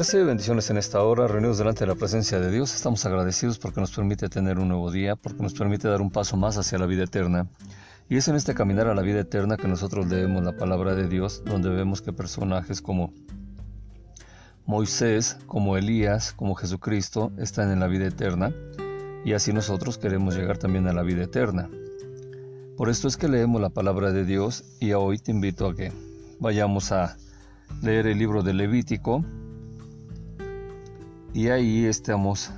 Recibe bendiciones en esta hora, reunidos delante de la presencia de Dios. Estamos agradecidos porque nos permite tener un nuevo día, porque nos permite dar un paso más hacia la vida eterna. Y es en este caminar a la vida eterna que nosotros leemos la palabra de Dios, donde vemos que personajes como Moisés, como Elías, como Jesucristo están en la vida eterna, y así nosotros queremos llegar también a la vida eterna. Por esto es que leemos la palabra de Dios y hoy te invito a que vayamos a leer el libro de Levítico, y ahí estamos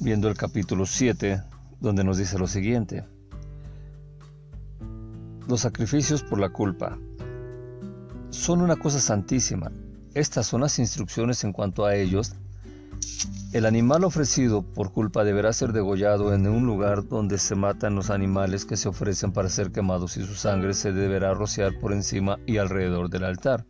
viendo el capítulo 7, donde nos dice lo siguiente. Los sacrificios por la culpa son una cosa santísima. Estas son las instrucciones en cuanto a ellos. El animal ofrecido por culpa deberá ser degollado en un lugar donde se matan los animales que se ofrecen para ser quemados y su sangre se deberá rociar por encima y alrededor del altar.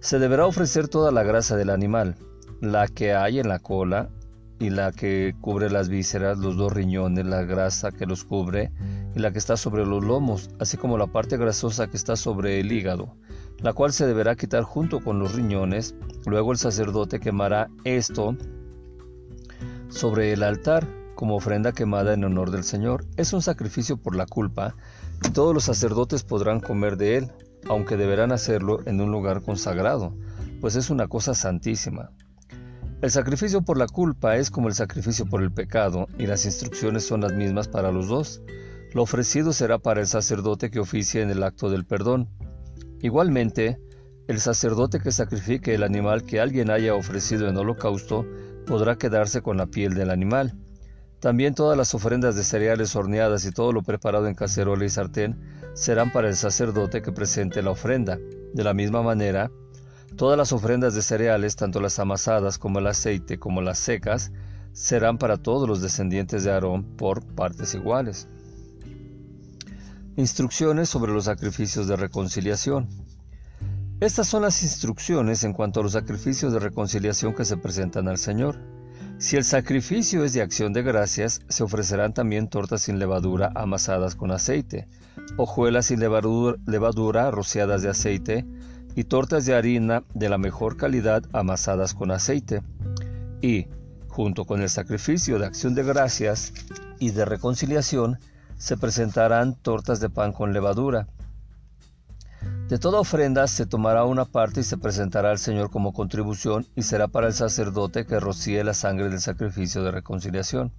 Se deberá ofrecer toda la grasa del animal, la que hay en la cola y la que cubre las vísceras, los dos riñones, la grasa que los cubre y la que está sobre los lomos, así como la parte grasosa que está sobre el hígado, la cual se deberá quitar junto con los riñones. Luego el sacerdote quemará esto sobre el altar como ofrenda quemada en honor del Señor. Es un sacrificio por la culpa y todos los sacerdotes podrán comer de él, aunque deberán hacerlo en un lugar consagrado, pues es una cosa santísima. El sacrificio por la culpa es como el sacrificio por el pecado, y las instrucciones son las mismas para los dos. Lo ofrecido será para el sacerdote que oficia en el acto del perdón. Igualmente, el sacerdote que sacrifique el animal que alguien haya ofrecido en holocausto podrá quedarse con la piel del animal. También todas las ofrendas de cereales horneadas y todo lo preparado en cacerola y sartén serán para el sacerdote que presente la ofrenda. De la misma manera, Todas las ofrendas de cereales, tanto las amasadas como el aceite como las secas, serán para todos los descendientes de Aarón por partes iguales. Instrucciones sobre los sacrificios de reconciliación. Estas son las instrucciones en cuanto a los sacrificios de reconciliación que se presentan al Señor. Si el sacrificio es de acción de gracias, se ofrecerán también tortas sin levadura amasadas con aceite, hojuelas sin levadura, levadura rociadas de aceite, y tortas de harina de la mejor calidad amasadas con aceite. Y, junto con el sacrificio de acción de gracias y de reconciliación, se presentarán tortas de pan con levadura. De toda ofrenda se tomará una parte y se presentará al Señor como contribución y será para el sacerdote que rocíe la sangre del sacrificio de reconciliación.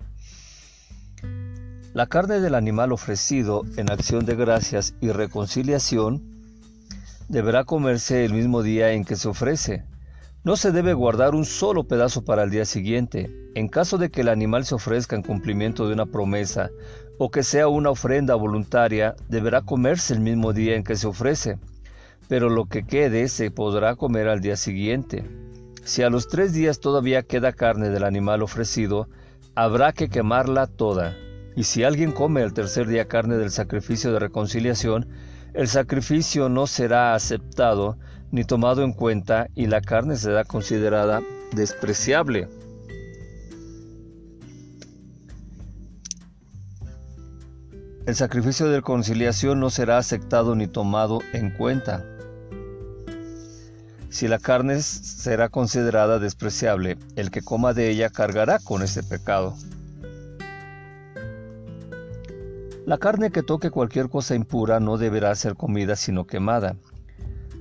La carne del animal ofrecido en acción de gracias y reconciliación deberá comerse el mismo día en que se ofrece. No se debe guardar un solo pedazo para el día siguiente. En caso de que el animal se ofrezca en cumplimiento de una promesa o que sea una ofrenda voluntaria, deberá comerse el mismo día en que se ofrece. Pero lo que quede se podrá comer al día siguiente. Si a los tres días todavía queda carne del animal ofrecido, habrá que quemarla toda. Y si alguien come el tercer día carne del sacrificio de reconciliación, el sacrificio no será aceptado ni tomado en cuenta y la carne será considerada despreciable. El sacrificio de reconciliación no será aceptado ni tomado en cuenta. Si la carne será considerada despreciable, el que coma de ella cargará con este pecado. La carne que toque cualquier cosa impura no deberá ser comida sino quemada.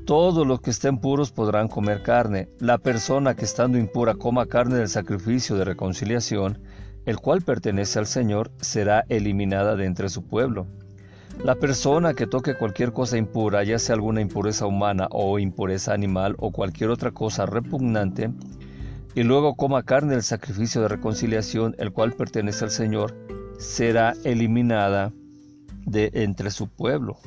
Todos los que estén puros podrán comer carne. La persona que estando impura coma carne del sacrificio de reconciliación, el cual pertenece al Señor, será eliminada de entre su pueblo. La persona que toque cualquier cosa impura, ya sea alguna impureza humana o impureza animal o cualquier otra cosa repugnante, y luego coma carne del sacrificio de reconciliación, el cual pertenece al Señor, será eliminada de entre su pueblo.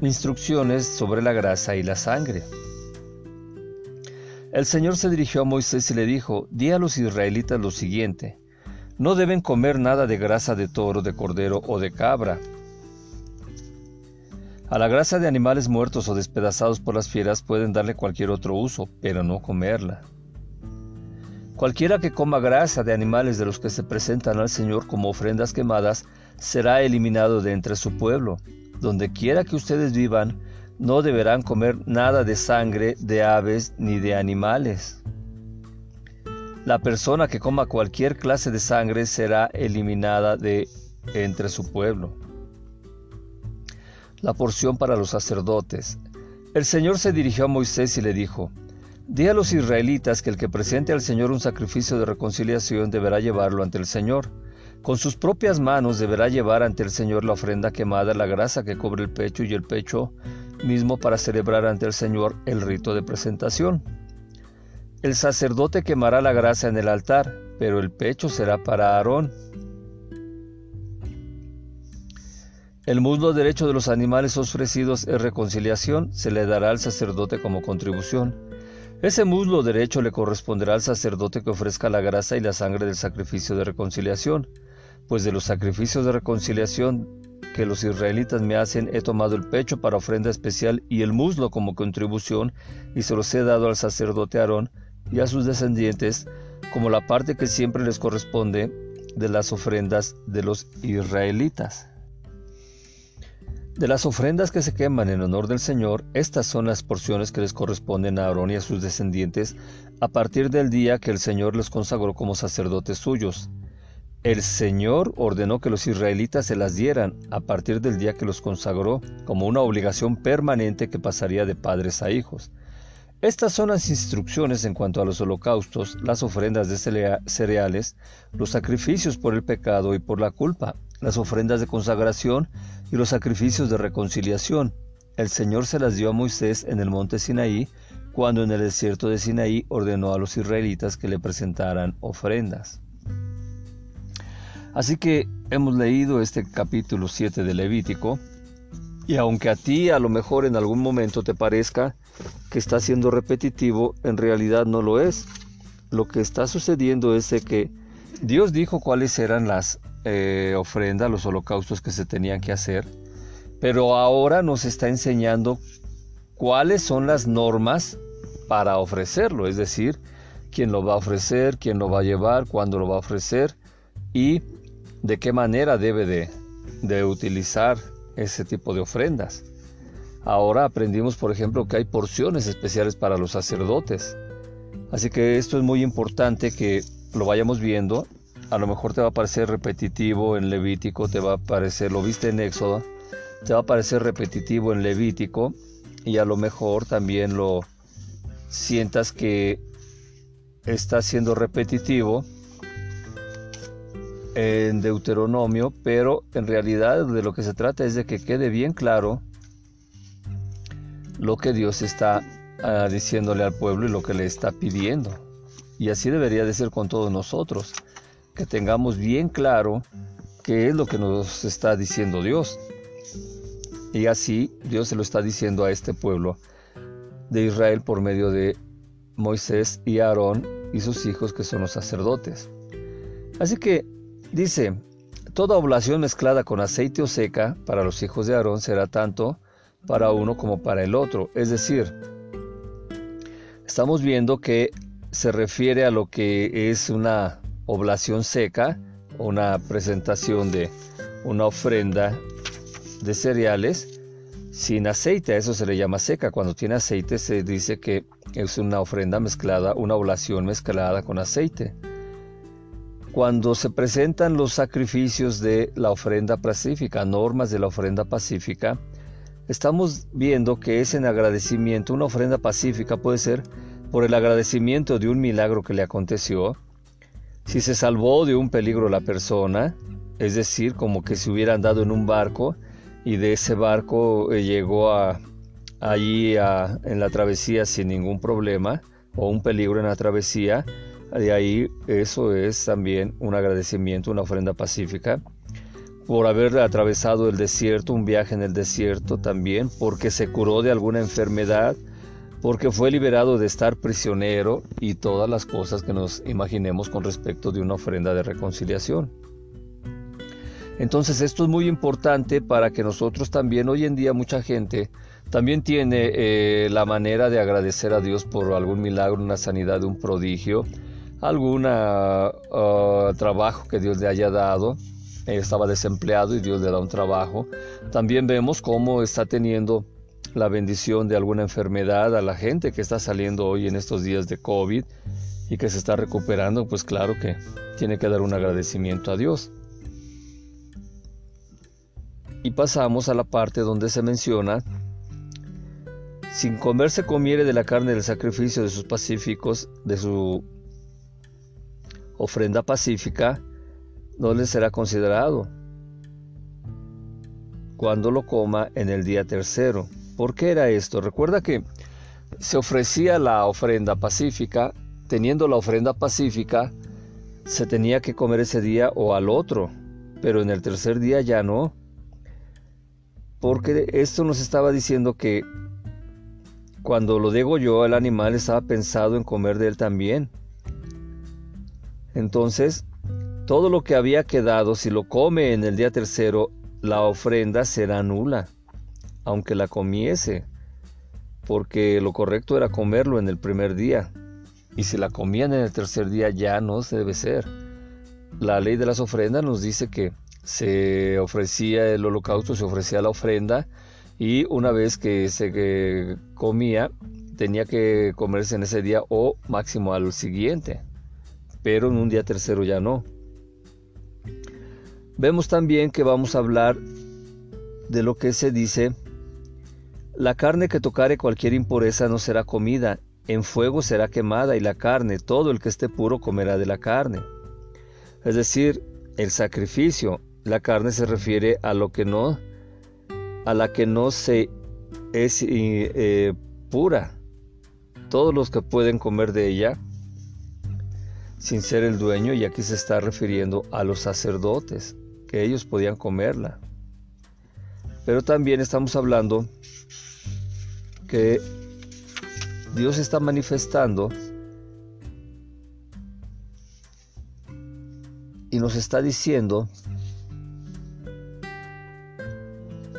Instrucciones sobre la grasa y la sangre. El Señor se dirigió a Moisés y le dijo, di a los israelitas lo siguiente, no deben comer nada de grasa de toro, de cordero o de cabra. A la grasa de animales muertos o despedazados por las fieras pueden darle cualquier otro uso, pero no comerla. Cualquiera que coma grasa de animales de los que se presentan al Señor como ofrendas quemadas será eliminado de entre su pueblo. Donde quiera que ustedes vivan, no deberán comer nada de sangre de aves ni de animales. La persona que coma cualquier clase de sangre será eliminada de entre su pueblo. La porción para los sacerdotes. El Señor se dirigió a Moisés y le dijo, Di a los israelitas que el que presente al Señor un sacrificio de reconciliación deberá llevarlo ante el Señor. Con sus propias manos deberá llevar ante el Señor la ofrenda quemada, la grasa que cubre el pecho y el pecho mismo para celebrar ante el Señor el rito de presentación. El sacerdote quemará la grasa en el altar, pero el pecho será para Aarón. El muslo derecho de los animales ofrecidos es reconciliación, se le dará al sacerdote como contribución. Ese muslo derecho le corresponderá al sacerdote que ofrezca la grasa y la sangre del sacrificio de reconciliación, pues de los sacrificios de reconciliación que los israelitas me hacen he tomado el pecho para ofrenda especial y el muslo como contribución, y se los he dado al sacerdote Aarón y a sus descendientes como la parte que siempre les corresponde de las ofrendas de los israelitas. De las ofrendas que se queman en honor del Señor, estas son las porciones que les corresponden a Aarón y a sus descendientes a partir del día que el Señor les consagró como sacerdotes suyos. El Señor ordenó que los israelitas se las dieran a partir del día que los consagró como una obligación permanente que pasaría de padres a hijos. Estas son las instrucciones en cuanto a los holocaustos, las ofrendas de cereales, los sacrificios por el pecado y por la culpa, las ofrendas de consagración y los sacrificios de reconciliación. El Señor se las dio a Moisés en el monte Sinaí, cuando en el desierto de Sinaí ordenó a los israelitas que le presentaran ofrendas. Así que hemos leído este capítulo 7 de Levítico, y aunque a ti a lo mejor en algún momento te parezca que está siendo repetitivo, en realidad no lo es. Lo que está sucediendo es que Dios dijo cuáles eran las eh, ofrendas, los holocaustos que se tenían que hacer, pero ahora nos está enseñando cuáles son las normas para ofrecerlo, es decir, quién lo va a ofrecer, quién lo va a llevar, cuándo lo va a ofrecer y de qué manera debe de, de utilizar ese tipo de ofrendas. Ahora aprendimos, por ejemplo, que hay porciones especiales para los sacerdotes. Así que esto es muy importante que lo vayamos viendo. A lo mejor te va a parecer repetitivo en Levítico, te va a parecer, lo viste en Éxodo, te va a parecer repetitivo en Levítico y a lo mejor también lo sientas que está siendo repetitivo en Deuteronomio, pero en realidad de lo que se trata es de que quede bien claro lo que Dios está ah, diciéndole al pueblo y lo que le está pidiendo. Y así debería de ser con todos nosotros, que tengamos bien claro qué es lo que nos está diciendo Dios. Y así Dios se lo está diciendo a este pueblo de Israel por medio de Moisés y Aarón y sus hijos que son los sacerdotes. Así que Dice, toda oblación mezclada con aceite o seca para los hijos de Aarón será tanto para uno como para el otro. Es decir, estamos viendo que se refiere a lo que es una oblación seca, una presentación de una ofrenda de cereales sin aceite, a eso se le llama seca. Cuando tiene aceite se dice que es una ofrenda mezclada, una oblación mezclada con aceite. Cuando se presentan los sacrificios de la ofrenda pacífica, normas de la ofrenda pacífica, estamos viendo que es en agradecimiento, una ofrenda pacífica puede ser por el agradecimiento de un milagro que le aconteció, si se salvó de un peligro la persona, es decir, como que se hubiera andado en un barco y de ese barco eh, llegó a, allí en la travesía sin ningún problema o un peligro en la travesía, de ahí eso es también un agradecimiento, una ofrenda pacífica por haber atravesado el desierto, un viaje en el desierto también, porque se curó de alguna enfermedad, porque fue liberado de estar prisionero y todas las cosas que nos imaginemos con respecto de una ofrenda de reconciliación. Entonces esto es muy importante para que nosotros también, hoy en día mucha gente también tiene eh, la manera de agradecer a Dios por algún milagro, una sanidad, un prodigio, algún ah, trabajo que Dios le haya dado. estaba desempleado y Dios le da un trabajo. También vemos cómo está teniendo la bendición de alguna enfermedad a la gente que está saliendo hoy en estos días de COVID y que se está recuperando, pues claro que tiene que dar un agradecimiento a Dios. Y pasamos a la parte donde se menciona, sin comerse comiere de la carne del sacrificio de sus pacíficos, de su ofrenda pacífica, no le será considerado cuando lo coma en el día tercero. ¿Por qué era esto? Recuerda que se ofrecía la ofrenda pacífica, teniendo la ofrenda pacífica, se tenía que comer ese día o al otro, pero en el tercer día ya no. Porque esto nos estaba diciendo que cuando lo yo, el animal estaba pensado en comer de él también. Entonces, todo lo que había quedado, si lo come en el día tercero, la ofrenda será nula, aunque la comiese, porque lo correcto era comerlo en el primer día, y si la comían en el tercer día ya no se debe ser. La ley de las ofrendas nos dice que se ofrecía el holocausto, se ofrecía la ofrenda, y una vez que se comía, tenía que comerse en ese día o máximo al siguiente, pero en un día tercero ya no. Vemos también que vamos a hablar de lo que se dice, la carne que tocare cualquier impureza no será comida, en fuego será quemada y la carne, todo el que esté puro comerá de la carne. Es decir, el sacrificio, la carne se refiere a lo que no, a la que no se es eh, pura. Todos los que pueden comer de ella, sin ser el dueño, y aquí se está refiriendo a los sacerdotes ellos podían comerla. Pero también estamos hablando que Dios está manifestando y nos está diciendo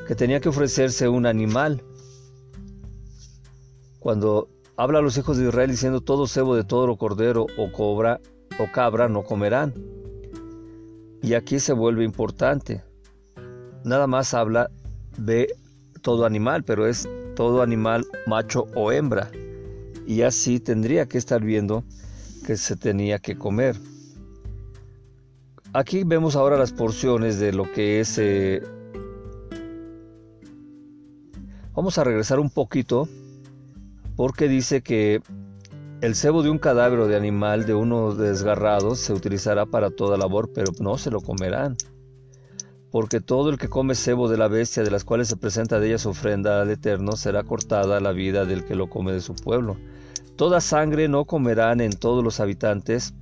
que tenía que ofrecerse un animal. Cuando habla a los hijos de Israel diciendo todo cebo de todo lo cordero o cobra o cabra no comerán. Y aquí se vuelve importante. Nada más habla de todo animal, pero es todo animal macho o hembra. Y así tendría que estar viendo que se tenía que comer. Aquí vemos ahora las porciones de lo que es... Eh, vamos a regresar un poquito porque dice que el cebo de un cadáver o de animal de uno desgarrado se utilizará para toda labor, pero no se lo comerán. Porque todo el que come cebo de la bestia de las cuales se presenta de ella su ofrenda al Eterno será cortada la vida del que lo come de su pueblo. Toda sangre no comerán en todos los habitantes,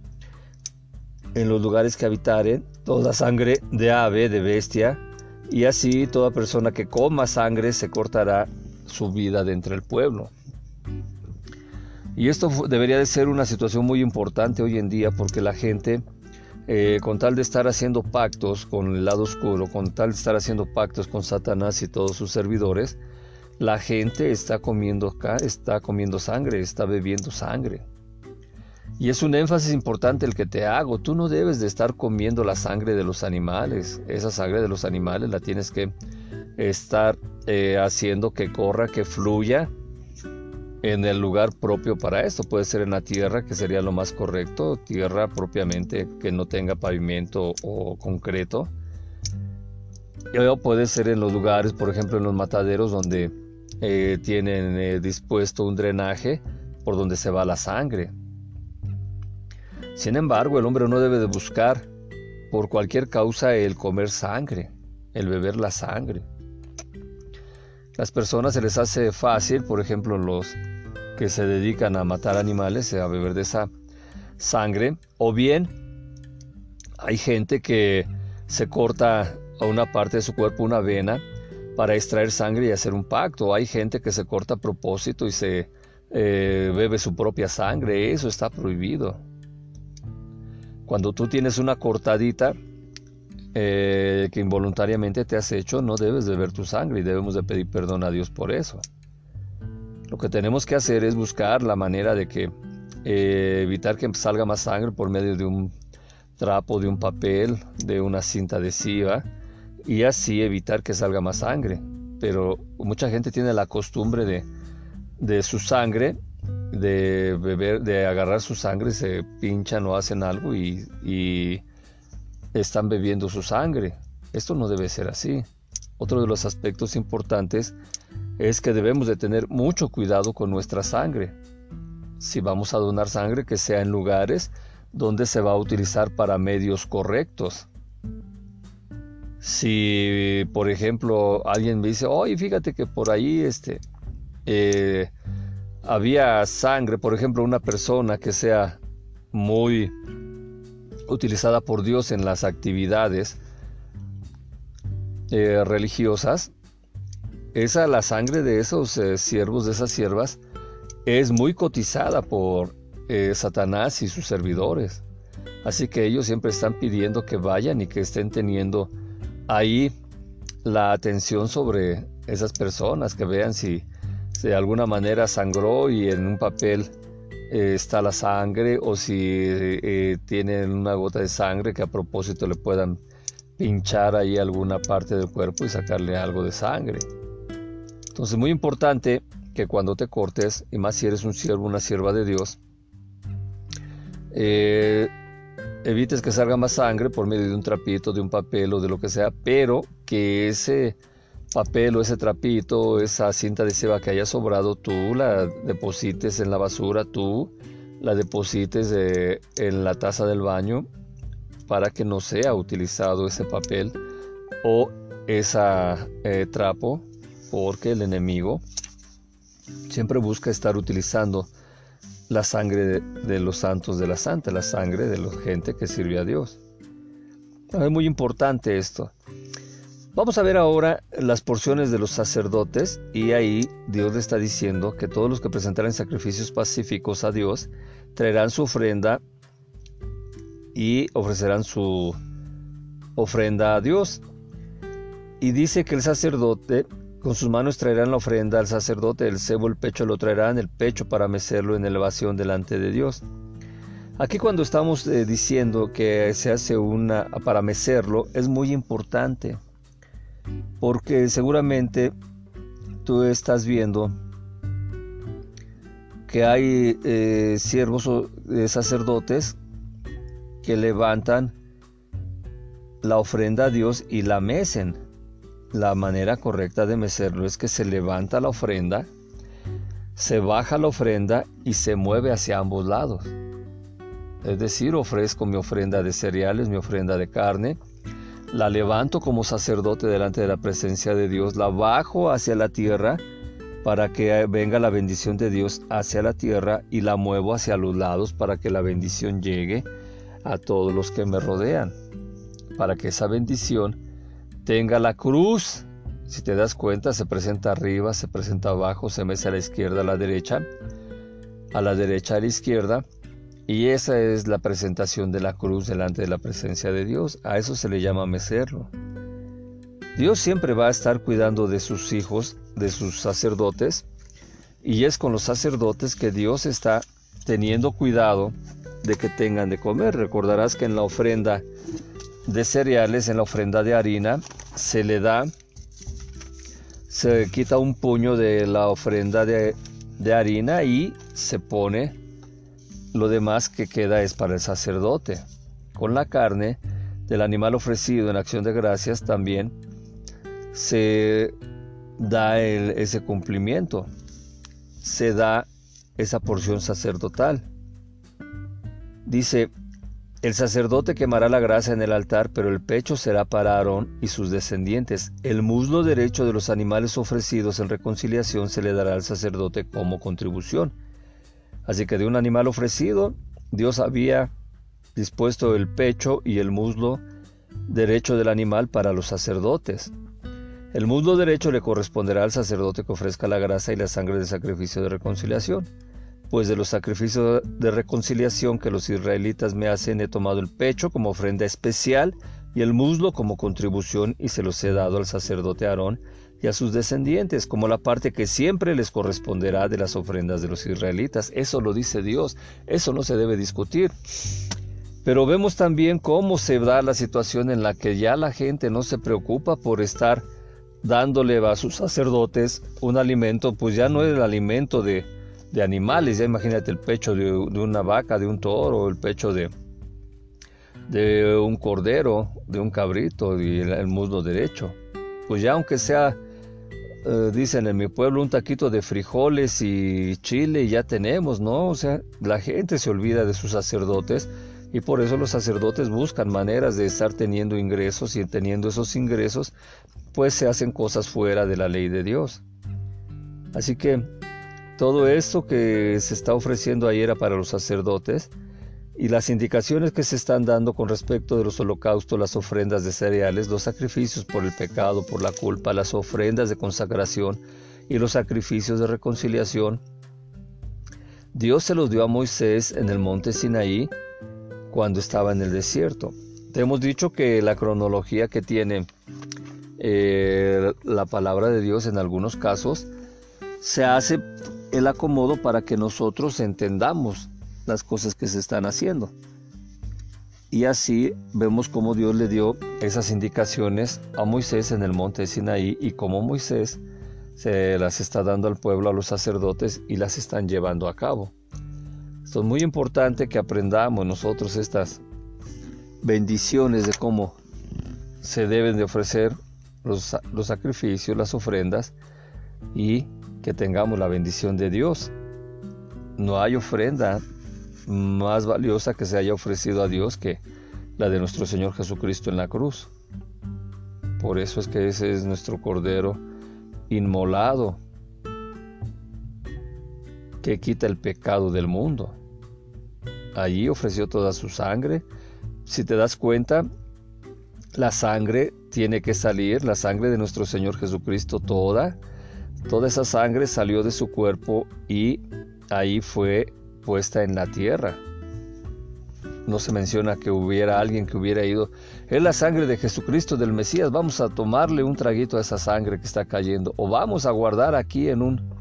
en los lugares que habitaren, toda sangre de ave, de bestia, y así toda persona que coma sangre se cortará su vida de entre el pueblo. Y esto debería de ser una situación muy importante hoy en día porque la gente, eh, con tal de estar haciendo pactos con el lado oscuro, con tal de estar haciendo pactos con Satanás y todos sus servidores, la gente está comiendo está comiendo sangre, está bebiendo sangre. Y es un énfasis importante el que te hago. Tú no debes de estar comiendo la sangre de los animales. Esa sangre de los animales la tienes que estar eh, haciendo que corra, que fluya en el lugar propio para esto. Puede ser en la tierra, que sería lo más correcto, tierra propiamente que no tenga pavimento o concreto. O puede ser en los lugares, por ejemplo, en los mataderos donde eh, tienen eh, dispuesto un drenaje por donde se va la sangre. Sin embargo, el hombre no debe de buscar por cualquier causa el comer sangre, el beber la sangre. Las personas se les hace fácil, por ejemplo, los que se dedican a matar animales, a beber de esa sangre, o bien hay gente que se corta a una parte de su cuerpo una vena para extraer sangre y hacer un pacto. Hay gente que se corta a propósito y se eh, bebe su propia sangre. Eso está prohibido. Cuando tú tienes una cortadita eh, que involuntariamente te has hecho, no debes beber tu sangre y debemos de pedir perdón a Dios por eso. Lo que tenemos que hacer es buscar la manera de que eh, evitar que salga más sangre por medio de un trapo, de un papel, de una cinta adhesiva y así evitar que salga más sangre. pero mucha gente tiene la costumbre de, de su sangre, de beber, de agarrar su sangre, se pinchan o hacen algo y, y están bebiendo su sangre. Esto no debe ser así. Otro de los aspectos importantes es que debemos de tener mucho cuidado con nuestra sangre. Si vamos a donar sangre, que sea en lugares donde se va a utilizar para medios correctos. Si, por ejemplo, alguien me dice, oye, fíjate que por ahí este, eh, había sangre, por ejemplo, una persona que sea muy utilizada por Dios en las actividades eh, religiosas, esa la sangre de esos eh, siervos, de esas siervas, es muy cotizada por eh, Satanás y sus servidores. Así que ellos siempre están pidiendo que vayan y que estén teniendo ahí la atención sobre esas personas, que vean si, de alguna manera sangró y en un papel eh, está la sangre o si tienen una gota de sangre que a propósito le puedan pinchar ahí alguna parte del cuerpo y sacarle algo de sangre. Entonces, muy importante que cuando te cortes, y más si eres un siervo, una sierva de Dios, eh, evites que salga más sangre por medio de un trapito, de un papel o de lo que sea, pero que ese papel o ese trapito, esa cinta de seba que haya sobrado, tú la deposites en la basura, tú la deposites en la taza del baño para que no sea utilizado ese papel o ese eh, trapo porque el enemigo siempre busca estar utilizando la sangre de, los santos de la santa, la sangre de la gente que sirve a Dios. Es muy importante esto. Vamos a ver ahora las porciones de los sacerdotes y ahí Dios le está diciendo que todos los que presentaran sacrificios pacíficos a Dios traerán su ofrenda y ofrecerán su ofrenda a Dios. Y dice que el sacerdote con sus manos traerán la ofrenda al sacerdote, el cebo, el pecho lo traerán, el pecho para mecerlo en elevación delante de Dios. Aquí cuando estamos eh, diciendo que se hace una para mecerlo, es muy importante, porque seguramente tú estás viendo que hay eh, siervos o eh, sacerdotes que levantan la ofrenda a Dios y la mecen. La manera correcta de mecerlo es que se levanta la ofrenda, se baja la ofrenda y se mueve hacia ambos lados. Es decir, ofrezco mi ofrenda de cereales, mi ofrenda de carne, la levanto como sacerdote delante de la presencia de Dios, la bajo hacia la tierra para que venga la bendición de Dios hacia la tierra y la muevo hacia los lados para que la bendición llegue a todos los que me rodean, para que esa bendición tenga la cruz. Si te das cuenta, se presenta arriba, se presenta abajo, se mece a la izquierda, a la derecha, a la derecha, a la izquierda. Y esa es la presentación de la cruz delante de la presencia de Dios. A eso se le llama mecerlo. Dios siempre va a estar cuidando de sus hijos, de sus sacerdotes, y es con los sacerdotes que Dios está teniendo cuidado de que tengan de comer. Recordarás que en la ofrenda de cereales, en la ofrenda de harina, se le da, se quita un puño de la ofrenda de, harina y se pone lo demás que queda es para el sacerdote. Con la carne del animal ofrecido en acción de gracias también se da ese cumplimiento, se da esa porción sacerdotal. Dice, el sacerdote quemará la grasa en el altar, pero el pecho será para Aarón y sus descendientes. El muslo derecho de los animales ofrecidos en reconciliación se le dará al sacerdote como contribución. Así que de un animal ofrecido, Dios había dispuesto el pecho y el muslo derecho del animal para los sacerdotes. El muslo derecho le corresponderá al sacerdote que ofrezca la grasa y la sangre del sacrificio de reconciliación pues de los sacrificios de reconciliación que los israelitas me hacen he tomado el pecho como ofrenda especial y el muslo como contribución y se los he dado al sacerdote Aarón y a sus descendientes como la parte que siempre les corresponderá de las ofrendas de los israelitas. Eso lo dice Dios, eso no se debe discutir. Pero vemos también cómo se da la situación en la que ya la gente no se preocupa por estar dándole a sus sacerdotes un alimento, pues ya no es el alimento de, animales, ya imagínate el pecho de, una vaca, de un toro, el pecho de, de un cordero, de un cabrito y el, muslo derecho. Pues ya aunque sea, eh, dicen en mi pueblo, un taquito de frijoles y chile, ya tenemos, ¿no? O sea, la gente se olvida de sus sacerdotes y por eso los sacerdotes buscan maneras de estar teniendo ingresos y teniendo esos ingresos, pues se hacen cosas fuera de la ley de Dios. Así que todo esto que se está ofreciendo ahí era para los sacerdotes y las indicaciones que se están dando con respecto de los holocaustos, las ofrendas de cereales, los sacrificios por el pecado, por la culpa, las ofrendas de consagración y los sacrificios de reconciliación, Dios se los dio a Moisés en el monte Sinaí cuando estaba en el desierto. Te hemos dicho que la cronología que tiene eh, la palabra de Dios en algunos casos se hace el acomodo para que nosotros entendamos las cosas que se están haciendo. Y así vemos cómo Dios le dio esas indicaciones a Moisés en el monte de Sinaí y cómo Moisés se las está dando al pueblo, a los sacerdotes y las están llevando a cabo es muy importante que aprendamos nosotros estas bendiciones de cómo se deben de ofrecer los sacrificios, las ofrendas y que tengamos la bendición de Dios. No hay ofrenda más valiosa que se haya ofrecido a Dios que la de nuestro Señor Jesucristo en la cruz. Por eso es que ese es nuestro Cordero inmolado que quita el pecado del mundo. Allí ofreció toda su sangre. Si te das cuenta, la sangre tiene que salir, la sangre de nuestro Señor Jesucristo toda. Toda esa sangre salió de su cuerpo y ahí fue puesta en la tierra. No se menciona que hubiera alguien que hubiera ido. Es la sangre de Jesucristo, del Mesías. Vamos a tomarle un traguito a esa sangre que está cayendo. O vamos a guardar aquí en un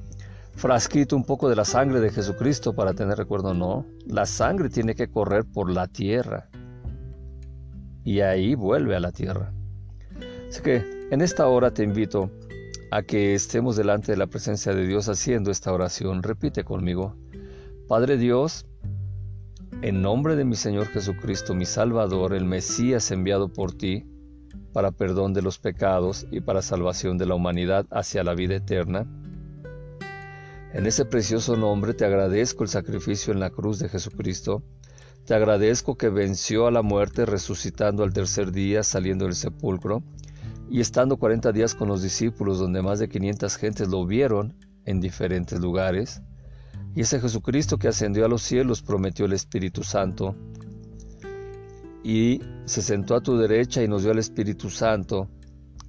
frasquito un poco de la sangre de Jesucristo para tener recuerdo. No, la sangre tiene que correr por la tierra. Y ahí vuelve a la tierra. Así que en esta hora te invito a que estemos delante de la presencia de Dios haciendo esta oración. Repite conmigo. Padre Dios, en nombre de mi Señor Jesucristo, mi Salvador, el Mesías enviado por ti, para perdón de los pecados y para salvación de la humanidad hacia la vida eterna, en ese precioso nombre te agradezco el sacrificio en la cruz de Jesucristo. Te agradezco que venció a la muerte resucitando al tercer día saliendo del sepulcro y estando 40 días con los discípulos donde más de 500 gentes lo vieron en diferentes lugares. Y ese Jesucristo que ascendió a los cielos prometió el Espíritu Santo y se sentó a tu derecha y nos dio el Espíritu Santo,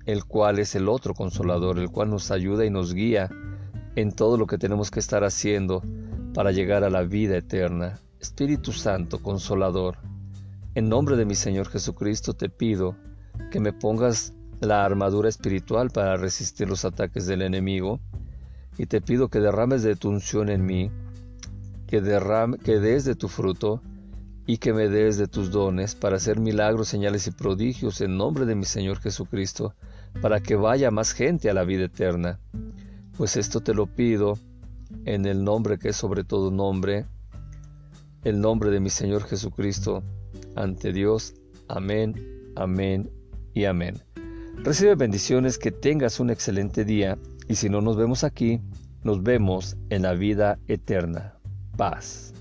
el cual es el otro consolador, el cual nos ayuda y nos guía en todo lo que tenemos que estar haciendo para llegar a la vida eterna. Espíritu Santo, consolador, en nombre de mi Señor Jesucristo te pido que me pongas la armadura espiritual para resistir los ataques del enemigo y te pido que derrames de tu unción en mí, que, derrame, que des de tu fruto y que me des de tus dones para hacer milagros, señales y prodigios en nombre de mi Señor Jesucristo, para que vaya más gente a la vida eterna. Pues esto te lo pido en el nombre que es sobre todo nombre, el nombre de mi Señor Jesucristo, ante Dios. Amén, amén y amén. Recibe bendiciones, que tengas un excelente día y si no nos vemos aquí, nos vemos en la vida eterna. Paz.